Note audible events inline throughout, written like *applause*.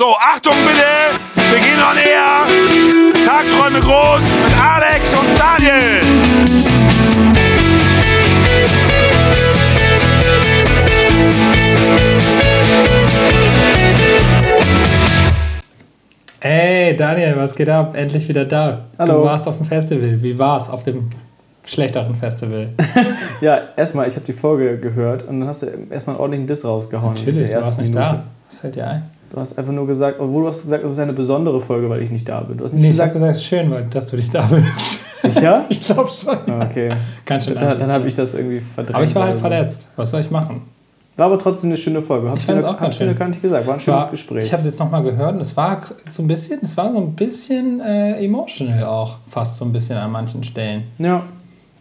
So, Achtung bitte! Wir gehen on air! Tagträume groß mit Alex und Daniel! Ey, Daniel, was geht ab? Endlich wieder da. Hallo. Du warst auf dem Festival. Wie war's auf dem schlechteren Festival? *laughs* Ja, erstmal, ich habe die Folge gehört und dann hast du erstmal einen ordentlichen Diss rausgehauen. in Natürlich, der du warst ersten nicht Minute. da. Was fällt dir ein? Du hast einfach nur gesagt, obwohl du hast gesagt, es ist eine besondere Folge, weil ich nicht da bin. Du hast nicht Nee, ich habe gesagt, gesagt, es ist schön, weil, dass du nicht da bist. sicher? *laughs* Ich glaube schon. Ah, Okay. Ganz schön. Dann, dann habe ich das irgendwie verdrängt. Aber ich war halt oder so. verletzt. Was soll ich machen? War aber trotzdem eine schöne Folge. Hab Ich ich fand's noch- auch ganz ich schön. gar nicht gesagt. War ein Es schönes war, Gespräch. Ich habe es jetzt nochmal gehört und es war so ein bisschen, es war so ein bisschen äh, emotional auch, fast so ein bisschen an manchen Stellen. ja,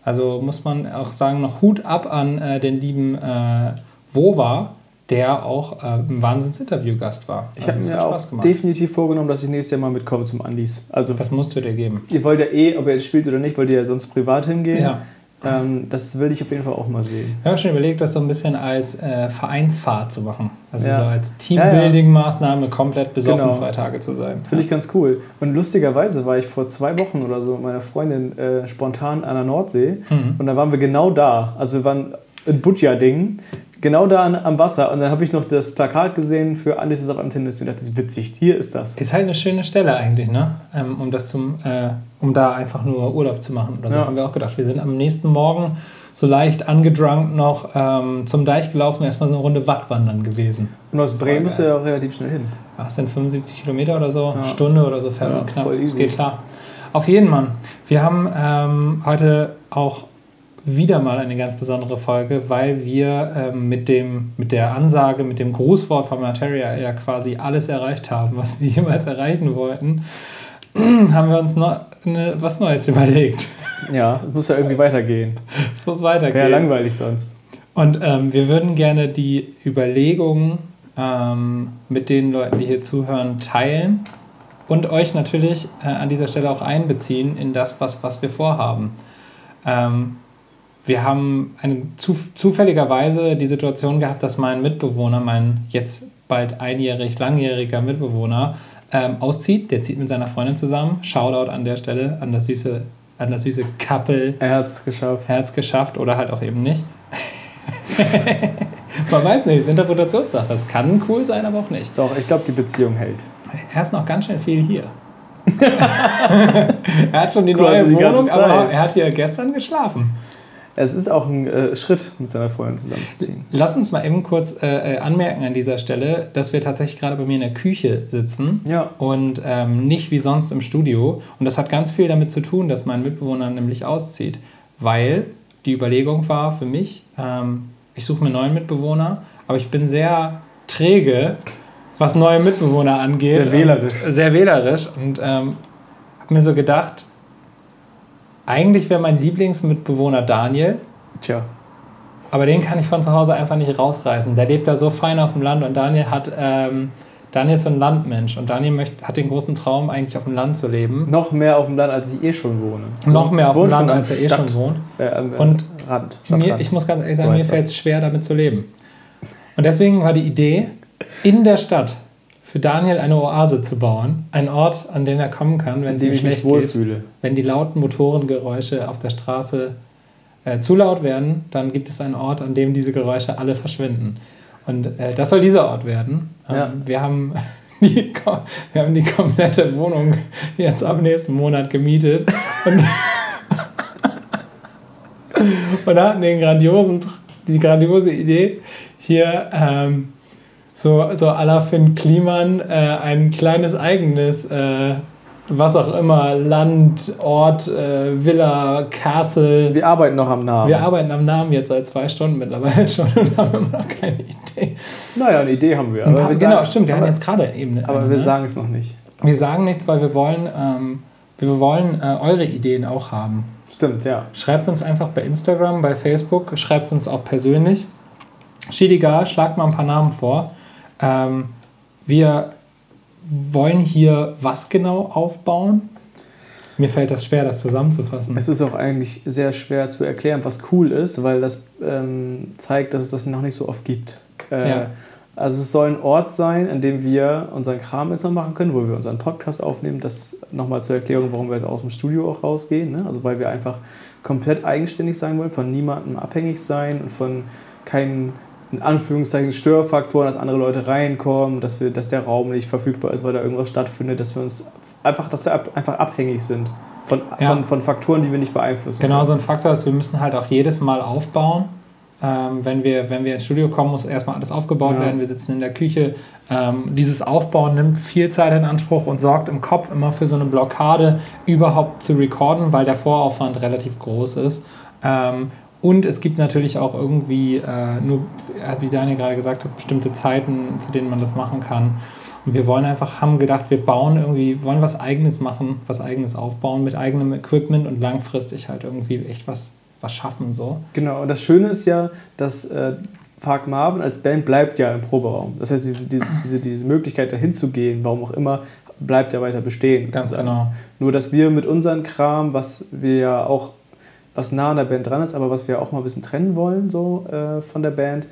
Also muss man auch sagen, noch Hut ab an äh, den lieben äh, Wova, der auch äh, ein Wahnsinns-Interview-Gast war. ich Also habe es mir auch gemacht. definitiv vorgenommen, dass ich nächstes Jahr mal mitkomme zum Andis. Also, Das musst du dir geben. ihr wollt ja eh, ob ihr jetzt spielt oder nicht, wollt ihr ja sonst privat hingehen. Ja. Ähm, das will ich auf jeden Fall auch mal sehen. Wir haben schon überlegt, das so ein bisschen als äh, Vereinsfahrt zu machen. Also Ja. so als Teambuilding-Maßnahme komplett besoffen Genau. zwei Tage zu sein. Finde ich ganz cool. Und lustigerweise war ich vor zwei Wochen oder so mit meiner Freundin äh, spontan an der Nordsee. Mhm. Und dann waren wir genau da. Also wir waren in Butja-Ding. Genau da an, am Wasser. Und dann habe ich noch das Plakat gesehen für Alles ist auf einem Tennis. Und dachte, das ist witzig. Hier ist das. Ist halt eine schöne Stelle eigentlich, ne? Ähm, um das zum, äh, um da einfach nur Urlaub zu machen oder so, Ja. haben wir auch gedacht. Wir sind am nächsten Morgen so leicht angedrunkt noch ähm, zum Deich gelaufen, erstmal so eine Runde Wattwandern gewesen. Und aus Bremen bist du ja auch relativ schnell hin. Was denn 75 Kilometer oder so? Ja. Stunde oder so fährt Ja, man knapp. voll easy. geht klar. Auf jeden Mann. Wir haben ähm, heute auch wieder mal eine ganz besondere Folge, weil wir ähm, mit, dem, mit der Ansage, mit dem Grußwort von Materia ja quasi alles erreicht haben, was wir jemals erreichen wollten. *clears throat* haben wir uns noch ne, was Neues überlegt. Ja, es muss ja irgendwie weitergehen. Es muss weitergehen. Wäre ja langweilig sonst. Und ähm, wir würden gerne die Überlegungen ähm, mit den Leuten, die hier zuhören, teilen und euch natürlich äh, an dieser Stelle auch einbeziehen in das, was, was wir vorhaben. Ähm, wir haben eine, zu, zufälligerweise die Situation gehabt, dass mein Mitbewohner, mein jetzt bald einjährig, langjähriger Mitbewohner, ähm, auszieht. Der zieht mit seiner Freundin zusammen. Shoutout an der Stelle an das süße, an das süße Couple. Er hat es geschafft. Herz geschafft oder halt auch eben nicht. *laughs* Man weiß nicht, es ist Interpretationssache. Es kann cool sein, aber auch nicht. Doch, ich glaube, die Beziehung hält. Er ist noch ganz schön viel hier. *laughs* er hat schon die Quasi neue die Wohnung, aber er hat hier gestern geschlafen. Es ist auch ein äh, Schritt, mit seiner Freundin zusammenzuziehen. Lass uns mal eben kurz äh, äh, anmerken an dieser Stelle, dass wir tatsächlich gerade bei mir in der Küche sitzen Ja. und ähm, nicht wie sonst im Studio. Und das hat ganz viel damit zu tun, dass mein Mitbewohner nämlich auszieht. Weil die Überlegung war für mich, ähm, ich suche mir einen neuen Mitbewohner, aber ich bin sehr träge, was neue Mitbewohner angeht. Sehr wählerisch. Und, sehr wählerisch. Und ähm, habe mir so gedacht, eigentlich wäre mein Lieblingsmitbewohner Daniel. Tja. Aber den kann ich von zu Hause einfach nicht rausreißen. Der lebt da so fein auf dem Land und Daniel hat, ähm, Daniel ist so ein Landmensch und Daniel möcht, hat den großen Traum, eigentlich auf dem Land zu leben. Noch mehr auf dem Land, als ich eh schon wohne. Noch mehr Ich auf dem Land, als er eh schon wohnt. Äh, am Und Rand. Mir, ich muss ganz ehrlich So sagen, mir heißt fällt es schwer, damit zu leben. Und deswegen war die Idee, in der Stadt für Daniel eine Oase zu bauen. Ein Ort, an den er kommen kann, wenn es ihm schlecht geht. Wenn die lauten Motorengeräusche auf der Straße äh, zu laut werden, dann gibt es einen Ort, an dem diese Geräusche alle verschwinden. Und äh, das soll dieser Ort werden. Ähm, Ja. wir, haben *laughs* die, wir haben die komplette Wohnung jetzt ab nächsten Monat gemietet. Und, *laughs* und hatten den grandiosen, die grandiose Idee, hier ähm, so, so à la Finn Kliman äh, ein kleines eigenes, äh, was auch immer, Land, Ort, äh, Villa, Castle. Wir arbeiten noch am Namen. Wir arbeiten am Namen jetzt seit zwei Stunden mittlerweile *laughs* schon und haben immer noch keine Idee. naja, eine Idee haben wir. Aber paar, wir genau, sagen, stimmt, wir aber, hatten jetzt gerade eben. aber eine, wir ne? sagen es noch nicht. wir sagen nichts, weil wir wollen, ähm, wir wollen äh, eure Ideen auch haben. Stimmt, ja. Schreibt uns einfach bei Instagram, bei Facebook, schreibt uns auch persönlich. Egal, schlagt mal ein paar Namen vor. Ähm, wir wollen hier was genau aufbauen? Mir fällt das schwer, das zusammenzufassen. Es ist auch eigentlich sehr schwer zu erklären, was cool ist, weil das ähm, zeigt, dass es das noch nicht so oft gibt. Äh, Ja. Also es soll ein Ort sein, an dem wir unseren Kram erstmal machen können, wo wir unseren Podcast aufnehmen. Das nochmal zur Erklärung, warum wir jetzt aus dem Studio auch rausgehen. Ne? Also weil wir einfach komplett eigenständig sein wollen, von niemandem abhängig sein und von keinen in Anführungszeichen Störfaktoren, dass andere Leute reinkommen, dass, wir, dass der Raum nicht verfügbar ist, weil da irgendwas stattfindet, dass wir uns einfach, dass wir ab, einfach abhängig sind von, Ja. von, von Faktoren, die wir nicht beeinflussen Genau können. so ein Faktor ist, wir müssen halt auch jedes Mal aufbauen. Ähm, wenn, wir, wenn wir ins Studio kommen, muss erstmal alles aufgebaut Ja. werden. Wir sitzen in der Küche. Ähm, dieses Aufbauen nimmt viel Zeit in Anspruch und sorgt im Kopf immer für so eine Blockade, überhaupt zu recorden, weil der Voraufwand relativ groß ist. Ähm, und es gibt natürlich auch irgendwie äh, nur, äh, wie Daniel gerade gesagt hat, bestimmte Zeiten, zu denen man das machen kann. Und wir wollen einfach, haben gedacht, wir bauen irgendwie, wollen was Eigenes machen, was Eigenes aufbauen mit eigenem Equipment und langfristig halt irgendwie echt was, was schaffen. So. Genau, und das Schöne ist ja, dass äh, Park Marvin als Band bleibt ja im Proberaum. Das heißt, diese, diese, diese, diese Möglichkeit dahin zu gehen, warum auch immer, bleibt ja weiter bestehen. Ganz sozusagen. genau. Nur, dass wir mit unserem Kram, was wir ja auch, was nah an der Band dran ist, aber was wir auch mal ein bisschen trennen wollen, so äh, von der Band,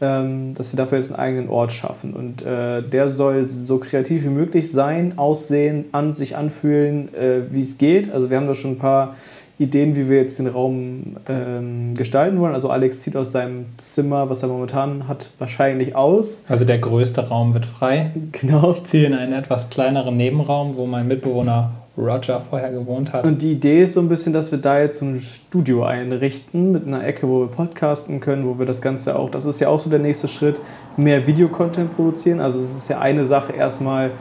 ähm, dass wir dafür jetzt einen eigenen Ort schaffen. Und äh, der soll so kreativ wie möglich sein, aussehen, an sich anfühlen, äh, wie es geht. Also wir haben da schon ein paar Ideen, wie wir jetzt den Raum ähm, gestalten wollen. Also Alex zieht aus seinem Zimmer, was er momentan hat, wahrscheinlich aus. Also der größte Raum wird frei. Genau. Ich ziehe in einen etwas kleineren Nebenraum, wo mein Mitbewohner Roger vorher gewohnt hat. Und die Idee ist so ein bisschen, dass wir da jetzt so ein Studio einrichten mit einer Ecke, wo wir podcasten können, wo wir das Ganze auch, das ist ja auch so der nächste Schritt, mehr Videocontent produzieren. Also es ist ja eine Sache, erstmal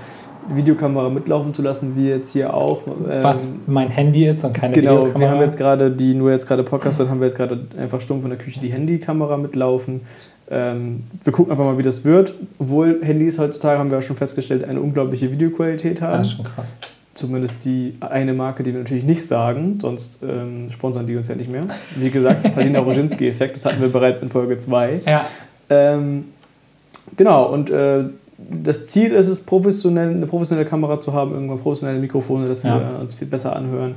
Videokamera mitlaufen zu lassen, wie jetzt hier auch. Ähm, was mein Handy ist und keine Genau, Videokamera. wir haben jetzt gerade die, nur jetzt gerade Podcast, dann haben wir jetzt gerade einfach stumpf in der Küche die Handykamera mitlaufen. Ähm, wir gucken einfach mal, wie das wird. Obwohl Handys heutzutage, haben wir auch schon festgestellt, eine unglaubliche Videoqualität haben. das ist schon krass. Zumindest die eine Marke, die wir natürlich nicht sagen, sonst ähm, sponsern die uns ja nicht mehr. Wie gesagt, *laughs* Palina Roginski-Effekt, das hatten wir bereits in Folge 2. Ja, Ähm, genau, und äh, das Ziel ist es, professionell, eine professionelle Kamera zu haben, irgendwann professionelle Mikrofone, dass Ja. wir uns viel besser anhören.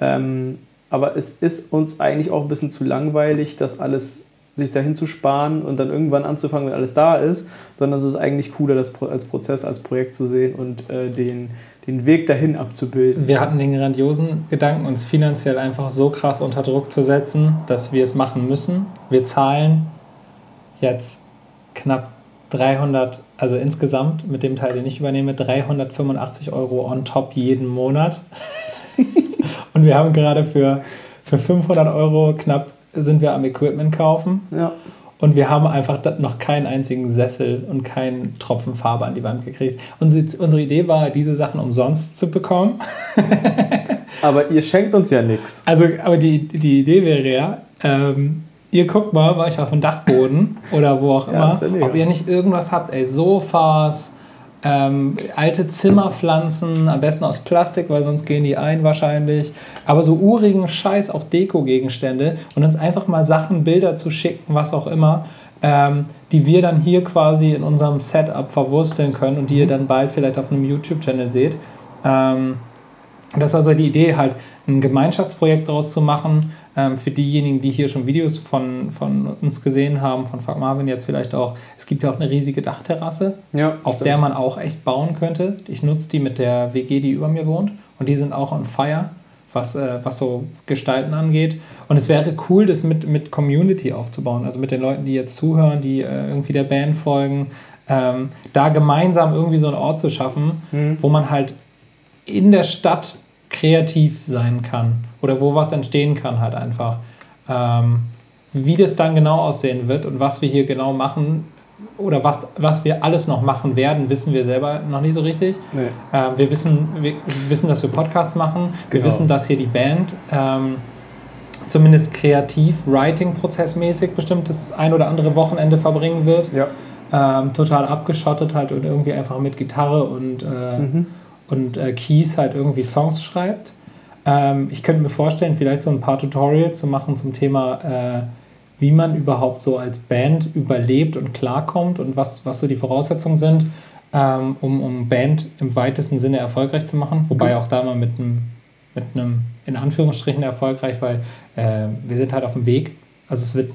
Ähm, aber es ist uns eigentlich auch ein bisschen zu langweilig, das alles sich dahin zu sparen und dann irgendwann anzufangen, wenn alles da ist, sondern es ist eigentlich cooler, das als Prozess, als Projekt zu sehen und äh, den, den Weg dahin abzubilden. wir hatten den grandiosen Gedanken, uns finanziell einfach so krass unter Druck zu setzen, dass wir es machen müssen. Wir zahlen jetzt knapp 300, also insgesamt mit dem Teil, den ich übernehme, 385 Euro on top jeden Monat. *laughs* Und wir haben gerade für, für 500 Euro knapp sind wir am Equipment kaufen. Ja. Und wir haben einfach noch keinen einzigen Sessel und keinen Tropfen Farbe an die Wand gekriegt. Unsere, unsere Idee war, diese Sachen umsonst zu bekommen. *laughs* Aber ihr schenkt uns ja nichts. Also, aber die, die Idee wäre ja, ähm, ihr guckt mal bei euch auf dem Dachboden *laughs* oder wo auch Ja, immer, mega. ob ihr nicht irgendwas habt, ey, Sofas, ähm, alte Zimmerpflanzen, am besten aus Plastik, weil sonst gehen die ein wahrscheinlich. Aber so urigen Scheiß, auch Deko-Gegenstände und uns einfach mal Sachen, Bilder zu schicken, was auch immer, ähm, die wir dann hier quasi in unserem Setup verwursteln können und die ihr Mhm. dann bald vielleicht auf einem YouTube-Channel seht. Ähm, das war so die Idee, halt ein Gemeinschaftsprojekt daraus zu machen. Ähm, für diejenigen, die hier schon Videos von, von uns gesehen haben, von Fuck Marvin jetzt vielleicht auch. Es gibt ja auch eine riesige Dachterrasse, Ja, auf stimmt. der man auch echt bauen könnte. Ich nutze die mit der WG, die über mir wohnt. Und die sind auch on fire, was, äh, was so Gestalten angeht. Und es wäre cool, das mit, mit Community aufzubauen. Also mit den Leuten, die jetzt zuhören, die äh, irgendwie der Band folgen. Ähm, da gemeinsam irgendwie so einen Ort zu schaffen, Mhm. wo man halt in der Stadt kreativ sein kann oder wo was entstehen kann halt einfach. Ähm, wie das dann genau aussehen wird und was wir hier genau machen oder was, was wir alles noch machen werden, wissen wir selber noch nicht so richtig. Nee. Ähm, wir, wissen, wir wissen, dass wir Podcasts machen. Wir Genau. wissen, dass hier die Band ähm, zumindest kreativ, writing-prozessmäßig bestimmt das ein oder andere Wochenende verbringen wird. Ja. Ähm, total abgeschottet halt und irgendwie einfach mit Gitarre und, äh, Mhm. Und äh, Keys halt irgendwie Songs schreibt. Ähm, ich könnte mir vorstellen, vielleicht so ein paar Tutorials zu machen zum Thema, äh, wie man überhaupt so als Band überlebt und klarkommt und was, was so die Voraussetzungen sind, ähm, um, um Band im weitesten Sinne erfolgreich zu machen. Wobei auch da mal mit einem, mit einem in Anführungsstrichen erfolgreich, weil äh, wir sind halt auf dem Weg. Also es wird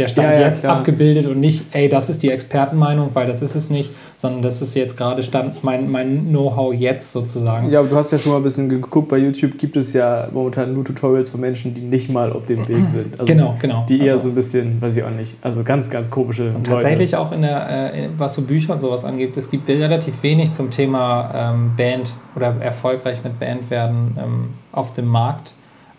der Stand Ja, ja, jetzt klar. abgebildet und nicht, ey, das ist die Expertenmeinung, weil das ist es nicht, sondern das ist jetzt gerade Stand, mein, mein Know-how jetzt sozusagen. Ja, aber du hast ja schon mal ein bisschen geguckt, bei YouTube gibt es ja momentan nur Tutorials von Menschen, die nicht mal auf dem Weg sind. Also genau, genau. Die eher Also- so ein bisschen, weiß ich auch nicht, also ganz, ganz komische Und Leute. tatsächlich auch in der, äh, was so Bücher und sowas angeht, es gibt relativ wenig zum Thema ähm, Band oder erfolgreich mit Band werden ähm, auf dem Markt.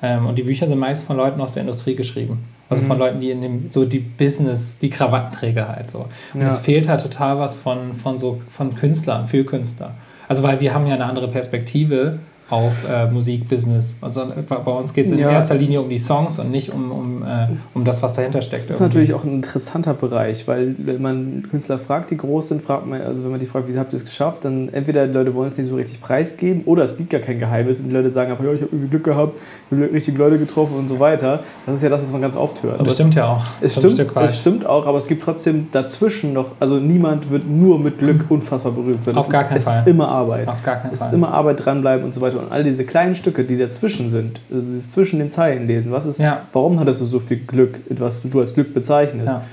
Ähm, und die Bücher sind meist von Leuten aus der Industrie geschrieben. Also von Mhm. Leuten, die in dem, so die Business, die Krawattenträger halt so. Und Ja. es fehlt halt total was von, von so von Künstlern, für Künstler. Also weil wir haben ja eine andere Perspektive auf äh, Musikbusiness. Also bei uns geht es in Ja. erster Linie um die Songs und nicht um, um, äh, um das, was dahinter steckt. Das ist irgendwie. natürlich auch ein interessanter Bereich, weil wenn man Künstler fragt, die groß sind, fragt man, also wenn man die fragt, wie habt ihr es geschafft, dann entweder die Leute wollen es nicht so richtig preisgeben oder es gibt gar kein Geheimnis und die Leute sagen einfach, ja, ich habe irgendwie Glück gehabt, ich habe richtige Leute getroffen und so weiter. Das ist ja das, was man ganz oft hört. Und das Aber stimmt ja auch. Es ein stimmt, es stimmt auch, aber es gibt trotzdem dazwischen noch, also niemand wird nur mit Glück unfassbar berühmt. sondern Auf es gar ist, keinen es Fall. ist immer Arbeit. Auf gar keinen Es Fall. ist immer Arbeit dranbleiben und so weiter. Und all diese kleinen Stücke, die dazwischen sind, also dieses zwischen den Zeilen lesen, was ist, Ja. warum hattest du so viel Glück, was du als Glück bezeichnest? Ja.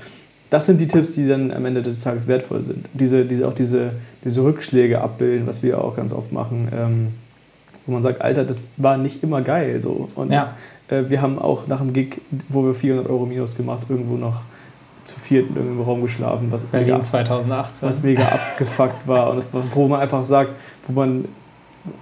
Das sind die Tipps, die dann am Ende des Tages wertvoll sind. Diese, diese, auch diese, diese Rückschläge abbilden, was wir auch ganz oft machen, ähm, wo man sagt, Alter, das war nicht immer geil. So. Und Ja. äh, wir haben auch nach dem Gig, wo wir 400 Euro Minus gemacht, irgendwo noch zu viert in irgendeinem Raum geschlafen, was Berlin mega, 2018. was mega abgefuckt war. Und das, wo man einfach sagt, wo man,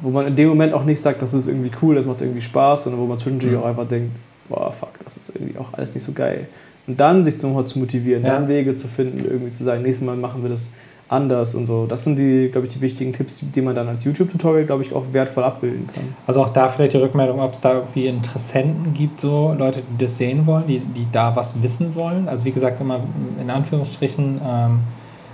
wo man in dem Moment auch nicht sagt, das ist irgendwie cool, das macht irgendwie Spaß, sondern wo man zwischendurch Mhm. auch einfach denkt, boah, fuck, das ist irgendwie auch alles nicht so geil. Und dann sich nochmal zu motivieren, Ja. dann Wege zu finden, irgendwie zu sagen, nächstes Mal machen wir das anders und so. Das sind die, glaube ich, die wichtigen Tipps, die man dann als YouTube-Tutorial, glaube ich, auch wertvoll abbilden kann. Also auch da vielleicht die Rückmeldung, ob es da irgendwie Interessenten gibt, so Leute, die das sehen wollen, die, die da was wissen wollen. Also wie gesagt, immer in Anführungsstrichen. Ähm,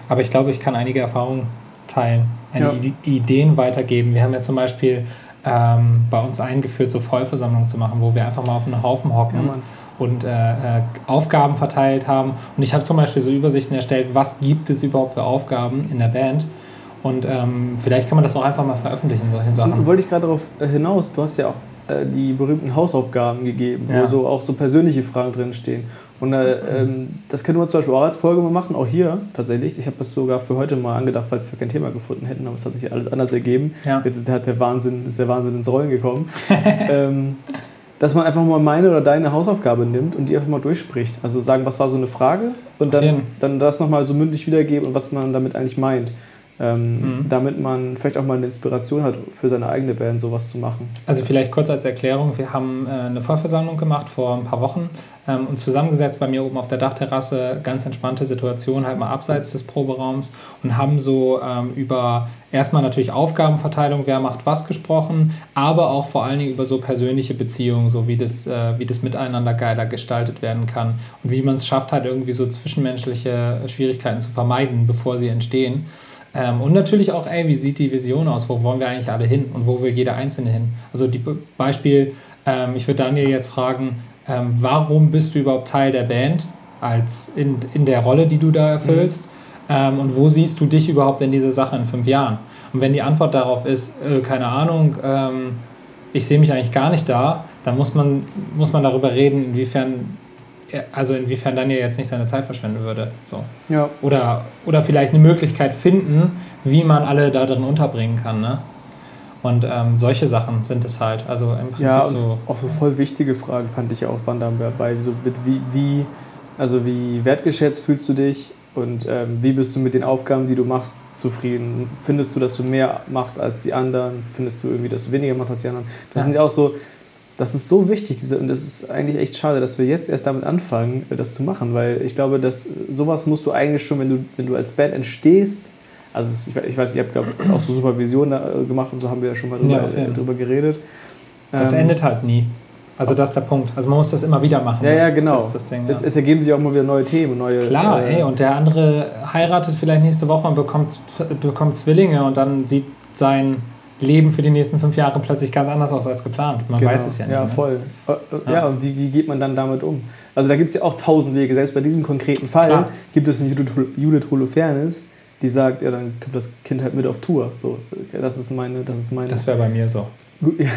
aber ich glaube, ich kann einige Erfahrungen teilen, eine Ja. Ide Ideen weitergeben. Wir haben jetzt zum Beispiel ähm, bei uns eingeführt, so Vollversammlungen zu machen, wo wir einfach mal auf einen Haufen hocken Ja, und äh, äh, Aufgaben verteilt haben. Und ich habe zum Beispiel so Übersichten erstellt, was gibt es überhaupt für Aufgaben in der Band. Und ähm, vielleicht kann man das auch einfach mal veröffentlichen, solche Sachen. Wollte ich gerade darauf äh, hinaus, du hast ja auch äh, die berühmten Hausaufgaben gegeben, wo Ja. so auch so persönliche Fragen drin stehen. Und äh, ähm, das können wir zum Beispiel auch als Folge mal machen, auch hier tatsächlich. Ich habe das sogar für heute mal angedacht, falls wir kein Thema gefunden hätten, aber es hat sich alles anders ergeben. Ja. Jetzt ist, hat der Wahnsinn, ist der Wahnsinn ins Rollen gekommen. *laughs* ähm, dass man einfach mal meine oder deine Hausaufgabe nimmt und die einfach mal durchspricht. Also sagen, was war so eine Frage und dann, dann das nochmal so mündlich wiedergeben und was man damit eigentlich meint. Ähm, Mhm. Damit man vielleicht auch mal eine Inspiration hat, für seine eigene Band sowas zu machen. Also vielleicht kurz als Erklärung, wir haben äh, eine Vollversammlung gemacht vor ein paar Wochen ähm, und zusammengesetzt bei mir oben auf der Dachterrasse, ganz entspannte Situation, halt mal abseits des Proberaums und haben so ähm, über erstmal natürlich Aufgabenverteilung, wer macht was gesprochen, aber auch vor allen Dingen über so persönliche Beziehungen, so wie das, äh, wie das Miteinander geiler gestaltet werden kann und wie man es schafft, halt irgendwie so zwischenmenschliche Schwierigkeiten zu vermeiden, bevor sie entstehen. Ähm, und natürlich auch, ey, wie sieht die Vision aus? Wo wollen wir eigentlich alle hin? Und wo will jeder Einzelne hin? Also die Be- Beispiel, ähm, ich würde Daniel jetzt fragen, ähm, warum bist du überhaupt Teil der Band als in, in der Rolle, die du da erfüllst? Ähm, und wo siehst du dich überhaupt in dieser Sache in fünf Jahren? Und wenn die Antwort darauf ist, äh, keine Ahnung, ähm, ich sehe mich eigentlich gar nicht da, dann muss man, muss man darüber reden, inwiefern, also inwiefern Daniel jetzt nicht seine Zeit verschwenden würde. So. Ja. Oder, oder vielleicht eine Möglichkeit finden, wie man alle da drin unterbringen kann. Ne? Und ähm, solche Sachen sind es halt. Also im Prinzip Ja, so. auch so voll wichtige Fragen fand ich auch waren dabei. So mit wie, wie, also wie wertgeschätzt fühlst du dich und ähm, wie bist du mit den Aufgaben, die du machst, zufrieden? Findest du, dass du mehr machst als die anderen? Findest du irgendwie, dass du weniger machst als die anderen? Das Ja. sind ja auch so, das ist so wichtig, diese, und das ist eigentlich echt schade, dass wir jetzt erst damit anfangen, das zu machen, weil ich glaube, dass sowas musst du eigentlich schon, wenn du, wenn du als Band entstehst, also ich ich weiß, ich habe glaube auch so Supervision äh, gemacht und so haben wir ja schon mal drüber, Ja, äh, drüber geredet. Das Ähm, endet halt nie. Also das ist der Punkt. Also man muss das immer wieder machen. Ja, ja, genau. Das das Ding, ja. Es, es ergeben sich auch mal wieder neue Themen, neue. Klar, äh, ey, und der andere heiratet vielleicht nächste Woche und bekommt, bekommt Zwillinge und dann sieht sein Leben für die nächsten fünf Jahre plötzlich ganz anders aus als geplant. Man genau. weiß es ja nicht. Ja, ne? voll. Äh, äh, Ja. Ja, und wie, wie geht man dann damit um? Also da gibt es ja auch tausend Wege. Selbst bei diesem konkreten Fall Klar. gibt es eine Judith, Holofernes, die sagt, ja, dann kommt das Kind halt mit auf Tour. So, das ist meine, das ist meine. Das wäre bei mir so. Gut, ja.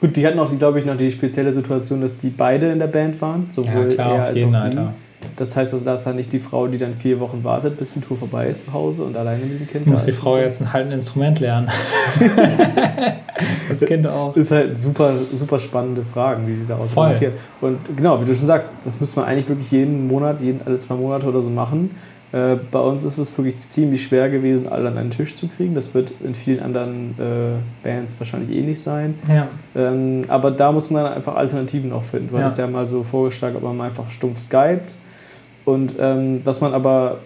Gut, die hatten auch, glaube ich, noch die spezielle Situation, dass die beide in der Band waren, sowohl Ja, klar, er als auch sie. Alter. Das heißt, also, da ist dann nicht die Frau, die dann vier Wochen wartet, bis die Tour vorbei ist zu Hause und alleine mit dem Kind Muss die ist Frau so. jetzt ein halt ein Instrument lernen. *laughs* das Kind auch. Das ist halt super, super spannende Fragen, die sie daraus resultieren. Und genau, wie du schon sagst, das müsste man eigentlich wirklich jeden Monat, jeden, alle zwei Monate oder so machen. Äh, bei uns ist es wirklich ziemlich schwer gewesen, alle an einen Tisch zu kriegen. Das wird in vielen anderen äh, Bands wahrscheinlich ähnlich sein. Ja. Ähm, aber da muss man dann einfach Alternativen auch finden. Du Ja. hattest ja mal so vorgeschlagen, ob man mal einfach stumpf skypt. Und ähm, dass man aber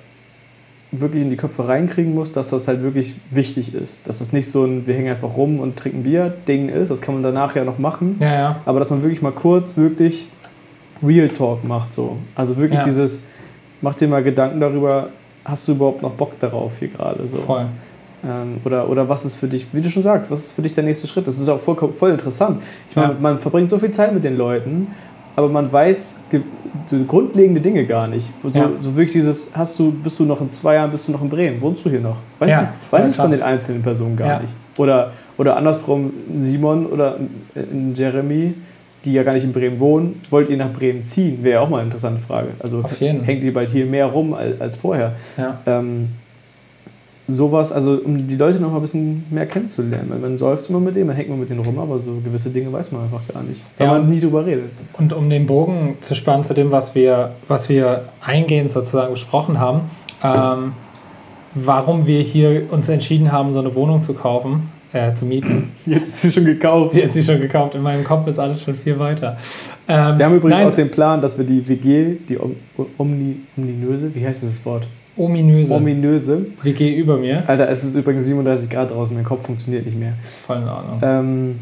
wirklich in die Köpfe reinkriegen muss, dass das halt wirklich wichtig ist. Dass das nicht so ein, wir hängen einfach rum und trinken Bier Ding ist. Das kann man danach ja noch machen. Ja, ja. Aber dass man wirklich mal kurz wirklich Real Talk macht so. Also wirklich Ja. dieses, mach dir mal Gedanken darüber, hast du überhaupt noch Bock darauf hier gerade so. Voll. Ähm, oder, oder was ist für dich, wie du schon sagst, was ist für dich der nächste Schritt? Das ist auch voll, voll interessant. Ich meine, man verbringt so viel Zeit mit den Leuten, aber man weiß so grundlegende Dinge gar nicht. So, Ja. so wirklich dieses, hast du, bist du noch in zwei Jahren, bist du noch in Bremen? Wohnst du hier noch? Weiß Ja, ich, weiß ich von den einzelnen Personen gar Ja. nicht. Oder, oder andersrum, ein Simon oder ein- ein Jeremy, die ja gar nicht in Bremen wohnen, wollt ihr nach Bremen ziehen? Wäre ja auch mal eine interessante Frage. Also hängt ihr bald hier mehr rum als, als vorher? Ähm, sowas, also um die Leute noch mal ein bisschen mehr kennenzulernen. Weil Man säuft immer mit denen, man hängt immer mit denen rum, aber so gewisse Dinge weiß man einfach gar nicht, weil Ja. man nie drüber redet. Und um den Bogen zu spannen zu dem, was wir, was wir eingehend sozusagen besprochen haben, ähm, warum wir hier uns entschieden haben, so eine Wohnung zu kaufen, äh, zu mieten. Jetzt ist sie schon gekauft. Die hat sie schon gekauft. In meinem Kopf ist alles schon viel weiter. Ähm, Wir haben übrigens nein, auch den Plan, dass wir die WG, die Om Omni Omninöse, wie heißt dieses Wort? ominöse Ominöse. WG über mir. Alter, es ist übrigens 37 Grad draußen, mein Kopf funktioniert nicht mehr. Ist voll in Ordnung. Ähm,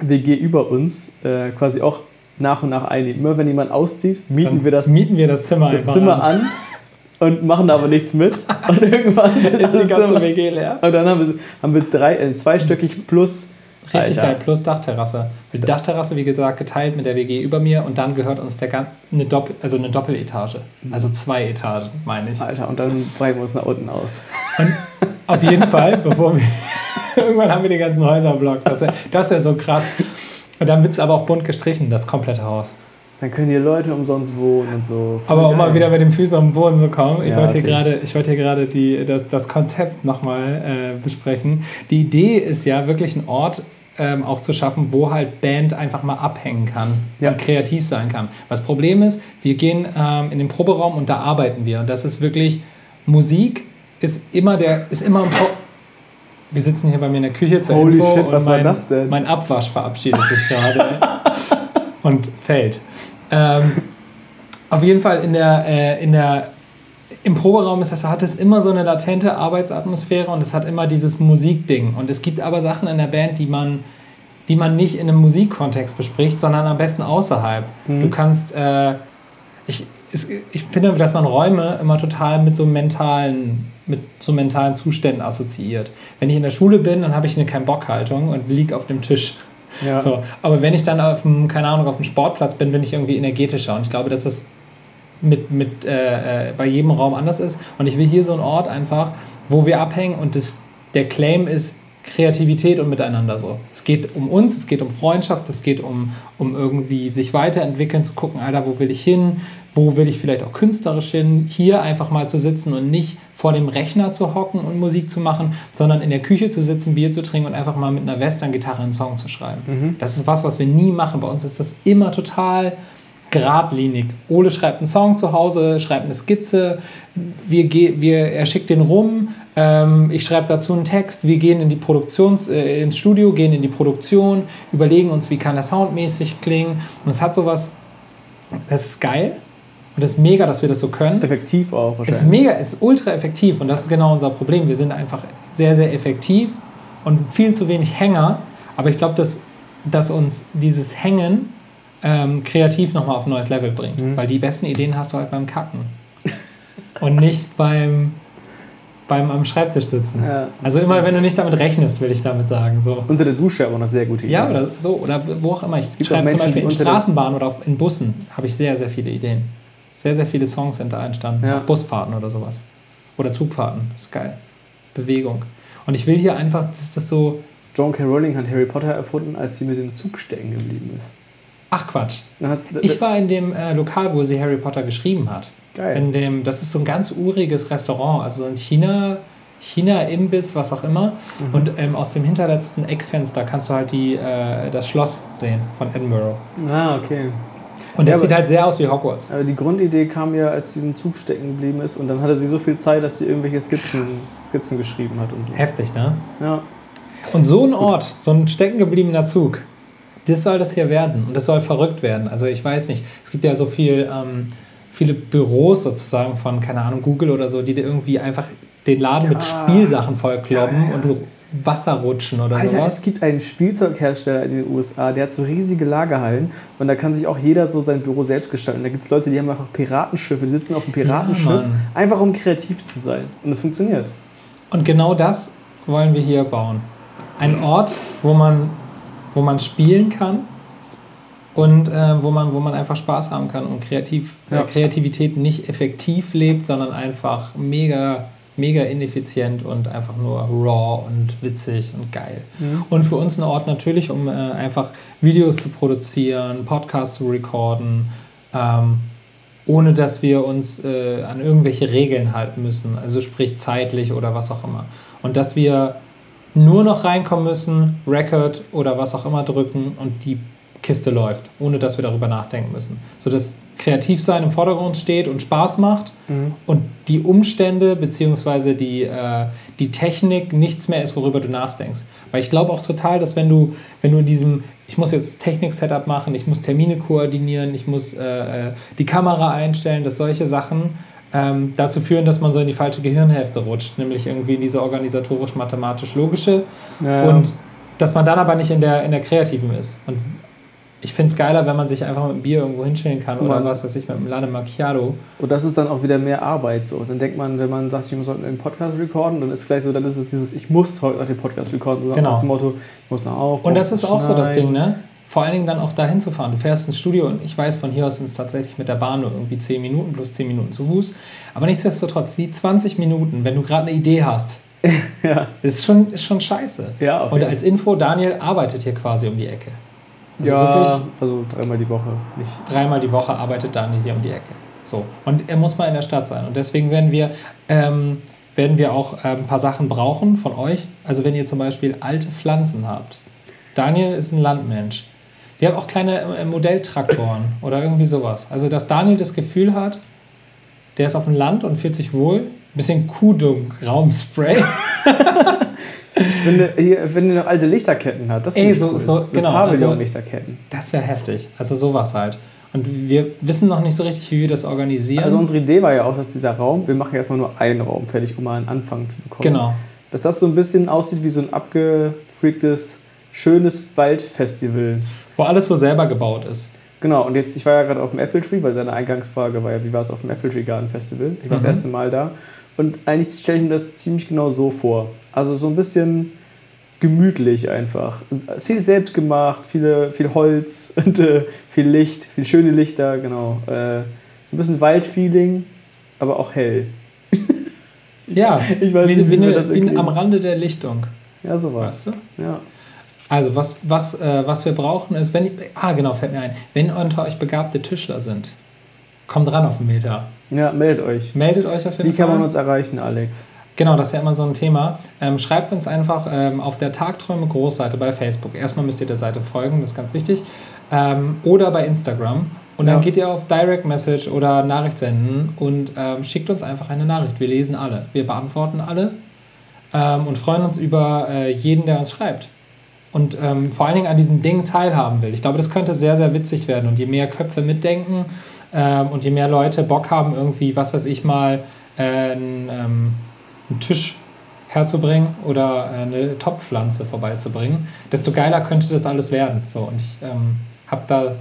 WG über uns äh, quasi auch nach und nach einnehmen. Immer wenn jemand auszieht, mieten Dann wir das, mieten wir das Zimmer das Zimmer an. und machen da aber nichts mit. *laughs* Und irgendwann sind Ist die ganze Zimmer WG leer. Und dann haben wir, haben wir drei, äh, zweistöckig plus. Richtig Alter. geil, plus Dachterrasse. Die Dachterrasse, wie gesagt, geteilt mit der WG über mir und dann gehört uns der gan- eine, Doppel also eine Doppeletage. Also zwei Etagen, meine ich. Alter, und dann breiten wir uns nach unten aus. Und auf jeden Fall, bevor wir. *laughs* Irgendwann haben wir den ganzen Häuserblock. Das wäre das wär so krass. Und dann wird es aber auch bunt gestrichen, das komplette Haus. Dann können hier Leute umsonst wohnen und so. Voll Aber um mal wieder mit dem Füßen am Boden zu kommen, ich Ja, wollte hier okay. gerade, ich wollte hier gerade die, das, das Konzept nochmal äh, besprechen. Die Idee ist ja wirklich einen Ort ähm, auch zu schaffen, wo halt Band einfach mal abhängen kann Ja. und kreativ sein kann. Das Problem ist, wir gehen ähm, in den Proberaum und da arbeiten wir. Und das ist wirklich, Musik ist immer der, ist immer im Vor wir sitzen hier bei mir in der Küche zur Holy Info shit, was war mein, das denn? mein Abwasch verabschiedet sich gerade *laughs* und fällt. Ähm, auf jeden Fall in der, äh, in der, im Proberaum ist das, hat es immer so eine latente Arbeitsatmosphäre und es hat immer dieses Musikding. Und es gibt aber Sachen in der Band, die man, die man nicht in einem Musikkontext bespricht, sondern am besten außerhalb. Du kannst, äh, ich, es, ich finde, dass man Räume immer total mit so mentalen, mit so mentalen Zuständen assoziiert. Wenn ich in der Schule bin, dann habe ich eine Kein-Bock-Haltung und liege auf dem Tisch. Ja. So, aber wenn ich dann auf dem, keine Ahnung, auf dem Sportplatz bin, bin ich irgendwie energetischer. Und ich glaube, dass das mit, mit, äh, äh, bei jedem Raum anders ist. Und ich will hier so einen Ort einfach, wo wir abhängen und das, der Claim ist Kreativität und Miteinander so. Es geht um uns, es geht um Freundschaft, es geht um, um irgendwie sich weiterentwickeln, zu gucken, Alter, wo will ich hin, wo will ich vielleicht auch künstlerisch hin, hier einfach mal zu sitzen und nicht vor dem Rechner zu hocken und Musik zu machen, sondern in der Küche zu sitzen, Bier zu trinken und einfach mal mit einer Western-Gitarre einen Song zu schreiben. Das ist was, was wir nie machen. Bei uns ist das immer total geradlinig. Ole schreibt einen Song zu Hause, schreibt eine Skizze, wir ge wir, er schickt den rum, ähm, ich schreibe dazu einen Text, wir gehen in die Produktions, äh, ins Studio, gehen in die Produktion, überlegen uns, wie kann der soundmäßig klingen. Und es hat sowas, das ist geil und das ist mega, dass wir das so können. Effektiv auch Es ist wahrscheinlich. mega, es ist ultra effektiv und das ist genau unser Problem. Wir sind einfach sehr, sehr effektiv und viel zu wenig Hänger. Aber ich glaube, dass, dass uns dieses Hängen ähm, kreativ nochmal auf ein neues Level bringt. Mhm. Weil die besten Ideen hast du halt beim Kacken. und nicht beim, beim am Schreibtisch sitzen. Ja, also immer, wenn du nicht damit rechnest, will ich damit sagen. So. Unter der Dusche aber noch sehr gute Idee. Ja, oder so, oder wo auch immer. Ich schreibe zum Beispiel in Straßenbahnen oder auf, in Bussen habe ich sehr, sehr viele Ideen. Sehr, sehr viele Songs sind da entstanden. Ja. Auf Busfahrten oder sowas. Oder Zugfahrten. Das ist geil. Bewegung. Und ich will hier einfach, dass das so. John K. Rowling hat Harry Potter erfunden, als sie mit dem Zug stecken geblieben ist. Ach Quatsch. Hat, Ich war in dem äh, Lokal, wo sie Harry Potter geschrieben hat. Geil. In dem, das ist so ein ganz uriges Restaurant, also ein China, China-Imbiss, was auch immer. Mhm. Und ähm, aus dem hinterletzten Eckfenster kannst du halt die, äh, das Schloss sehen von Edinburgh. Ah, okay. Und Ja, das sieht aber- halt sehr aus wie Hogwarts. Aber die Grundidee kam ja, als sie im Zug stecken geblieben ist und dann hatte sie so viel Zeit, dass sie irgendwelche Skizzen, Skizzen geschrieben hat und so. Heftig, ne? Ja. Und so ein Ort, so ein stecken gebliebener Zug, das soll das hier werden. Und das soll verrückt werden. Also ich weiß nicht, es gibt ja so viel, ähm, viele Büros sozusagen von, keine Ahnung, Google oder so, die dir irgendwie einfach den Laden mit Ja. Spielsachen vollkloppen Ja, ja. und du Wasser rutschen oder Alter, sowas. es gibt einen Spielzeughersteller in den USA, der hat so riesige Lagerhallen und da kann sich auch jeder so sein Büro selbst gestalten. Da gibt es Leute, die haben einfach Piratenschiffe, die sitzen auf dem Piratenschiff, Mann. einfach um kreativ zu sein. Und es funktioniert. Und genau das wollen wir hier bauen. Ein Ort, wo man, wo man spielen kann und äh, wo, man, wo man einfach Spaß haben kann und kreativ, Ja. äh, Kreativität nicht effektiv lebt, sondern einfach mega, mega ineffizient und einfach nur raw und witzig und geil. Und für uns ein Ort natürlich, um äh, einfach Videos zu produzieren, Podcasts zu recorden, ähm, ohne dass wir uns äh, an irgendwelche Regeln halten müssen, also sprich zeitlich oder was auch immer. Und dass wir nur noch reinkommen müssen, Record oder was auch immer drücken und die Kiste läuft, ohne dass wir darüber nachdenken müssen. Sodass Kreativsein im Vordergrund steht und Spaß macht und die Umstände bzw. Die, äh, die Technik nichts mehr ist, worüber du nachdenkst. Weil ich glaube auch total, dass wenn du, wenn du in diesem, ich muss jetzt Technik-Setup machen, ich muss Termine koordinieren, ich muss äh, äh, die Kamera einstellen, dass solche Sachen ähm, dazu führen, dass man so in die falsche Gehirnhälfte rutscht, nämlich irgendwie in diese organisatorisch-mathematisch-logische Ja. und dass man dann aber nicht in der, in der kreativen ist. Und ich finde es geiler, wenn man sich einfach mit einem Bier irgendwo hinstellen kann oder Mann. was weiß ich, mit einem Latte Macchiato. Und das ist dann auch wieder mehr Arbeit. So. Dann denkt man, wenn man sagt, ich muss heute einen Podcast recorden, dann ist gleich so, dann ist es dieses, ich muss heute noch den Podcast recorden. So Genau. nach dem Motto, ich muss noch auf. Und das ist auch so das. Ding, ne? Vor allen Dingen dann auch dahin zu fahren. Du fährst ins Studio und ich weiß, von hier aus sind es tatsächlich mit der Bahn nur irgendwie 10 Minuten plus 10 Minuten zu Fuß. Aber nichtsdestotrotz, die 20 Minuten, wenn du gerade eine Idee hast, *laughs* Ja. ist schon, ist schon scheiße. Ja, und als Info, Daniel arbeitet hier quasi um die Ecke. Also ja, wirklich also dreimal die Woche. Nicht. dreimal die Woche arbeitet Daniel hier um die Ecke. So. Und er muss mal in der Stadt sein. Und deswegen werden wir, ähm, werden wir auch ähm, ein paar Sachen brauchen von euch. Also wenn ihr zum Beispiel alte Pflanzen habt. Daniel ist ein Landmensch. Wir haben auch kleine äh, Modelltraktoren oder irgendwie sowas. Also dass Daniel das Gefühl hat, der ist auf dem Land und fühlt sich wohl. Ein bisschen Kuhdung-Raumspray. *laughs* Wenn der, hier, wenn der noch alte Lichterketten hat, das ist so- cool. so- genau, Pavillon-Lichterketten. Das wäre heftig. Also sowas halt. Und wir wissen noch nicht so richtig, wie wir das organisieren. Also unsere Idee war ja auch, dass dieser Raum, wir machen ja erstmal nur einen Raum fertig, um mal einen Anfang zu bekommen. genau. Dass das so ein bisschen aussieht wie so ein abgefreaktes, schönes Waldfestival. Wo alles so selber gebaut ist. Genau, und jetzt, ich war ja gerade auf dem Apple Tree, weil deine Eingangsfrage war ja, wie war es auf dem Apple Tree Garden Festival? Ich war Mhm. das erste Mal da. Und eigentlich stelle ich mir das ziemlich genau so vor. Also so ein bisschen gemütlich einfach. Viel selbst gemacht, viele, viel Holz *laughs* und äh, viel Licht, viel schöne Lichter, genau. Äh, so ein bisschen Waldfeeling, aber auch hell. Ja, *laughs* Ich weiß wie, nicht, wie wie, wie am Rande der Lichtung. Ja, sowas. Weißt du? Ja. Also, was, was, äh, was wir brauchen ist, wenn ich, ah, genau, fällt mir ein, wenn unter euch begabte Tischler sind, kommt ran auf den Meter. ja, meldet euch. Meldet euch auf jeden Wie kann Fall. man uns erreichen, Alex? Genau, das ist ja immer so ein Thema. Ähm, schreibt uns einfach ähm, auf der Tagträume Großseite bei Facebook. Erstmal müsst ihr der Seite folgen, das ist ganz wichtig. Ähm, oder bei Instagram. Und dann Ja. geht ihr auf Direct Message oder Nachricht senden und ähm, schickt uns einfach eine Nachricht. Wir lesen alle. Wir beantworten alle ähm, und freuen uns über äh, jeden, der uns schreibt. Und ähm, vor allen Dingen an diesem Ding teilhaben will. Ich glaube, das könnte sehr, sehr witzig werden. Und je mehr Köpfe mitdenken ähm, und je mehr Leute Bock haben, irgendwie, was weiß ich mal, äh, einen, ähm, einen Tisch herzubringen oder äh, eine Topfpflanze vorbeizubringen, desto geiler könnte das alles werden. So, und ich ähm, habe da,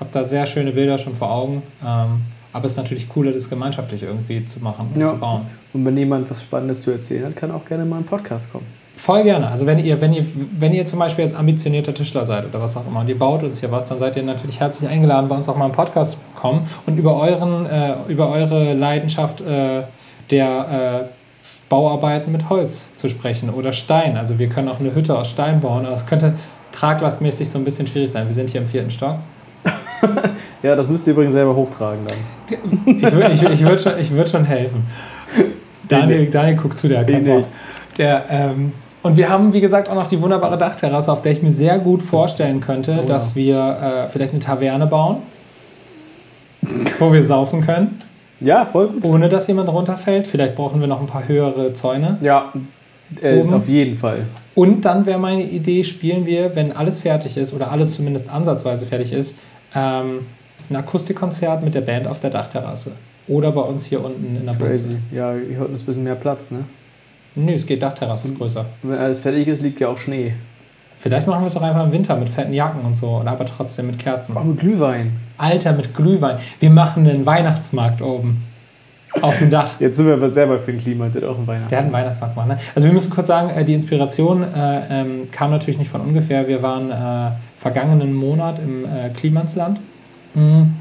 hab da sehr schöne Bilder schon vor Augen. Ähm, aber es ist natürlich cooler, das gemeinschaftlich irgendwie zu machen und Ja. zu bauen. Und wenn jemand was Spannendes zu erzählen hat, kann auch gerne mal ein Podcast kommen. Voll gerne. Also wenn ihr, wenn ihr, wenn ihr zum Beispiel jetzt ambitionierter Tischler seid oder was auch immer und ihr baut uns hier was, dann seid ihr natürlich herzlich eingeladen, bei uns auch mal im Podcast zu kommen und über euren, äh, über eure Leidenschaft äh, der äh, Bauarbeiten mit Holz zu sprechen oder Stein. Also wir können auch eine Hütte aus Stein bauen, aber es könnte traglastmäßig so ein bisschen schwierig sein. Wir sind hier im vierten Stock. *laughs* ja, das müsst ihr übrigens selber hochtragen dann. Ich würde ich, ich würd schon, ich würd schon helfen. Daniel, Daniel guckt zu, der hat Nee, nee. Der, ähm, und wir haben, wie gesagt, auch noch die wunderbare Dachterrasse, auf der ich mir sehr gut vorstellen könnte, Oh dass wir äh, vielleicht eine Taverne bauen, wo wir saufen können, Ja, voll gut. ohne dass jemand runterfällt. Vielleicht brauchen wir noch ein paar höhere Zäune. Ja, äh, auf jeden Fall. Und dann wäre meine Idee, spielen wir, wenn alles fertig ist oder alles zumindest ansatzweise fertig ist, ähm, ein Akustikkonzert mit der Band auf der Dachterrasse. Oder bei uns hier unten in der. Crazy. Ja, hier unten ist ein bisschen mehr Platz, ne? Nö, es geht, Dachterrasse ist größer. Wenn alles fertig ist, liegt ja auch Schnee. Vielleicht machen wir es auch einfach im Winter mit fetten Jacken und so, oder aber trotzdem mit Kerzen. Auch mit Glühwein. Alter, mit Glühwein. Wir machen einen Weihnachtsmarkt oben. Auf dem Dach. Jetzt sind wir aber selber für den Klima, der hat auch einen Der hat Weihnachtsmarkt. einen Weihnachtsmarkt gemacht. Ne? Also wir müssen kurz sagen, äh, die Inspiration äh, ähm, kam natürlich nicht von ungefähr. Wir waren äh, vergangenen Monat im äh, Klimansland. Mhm.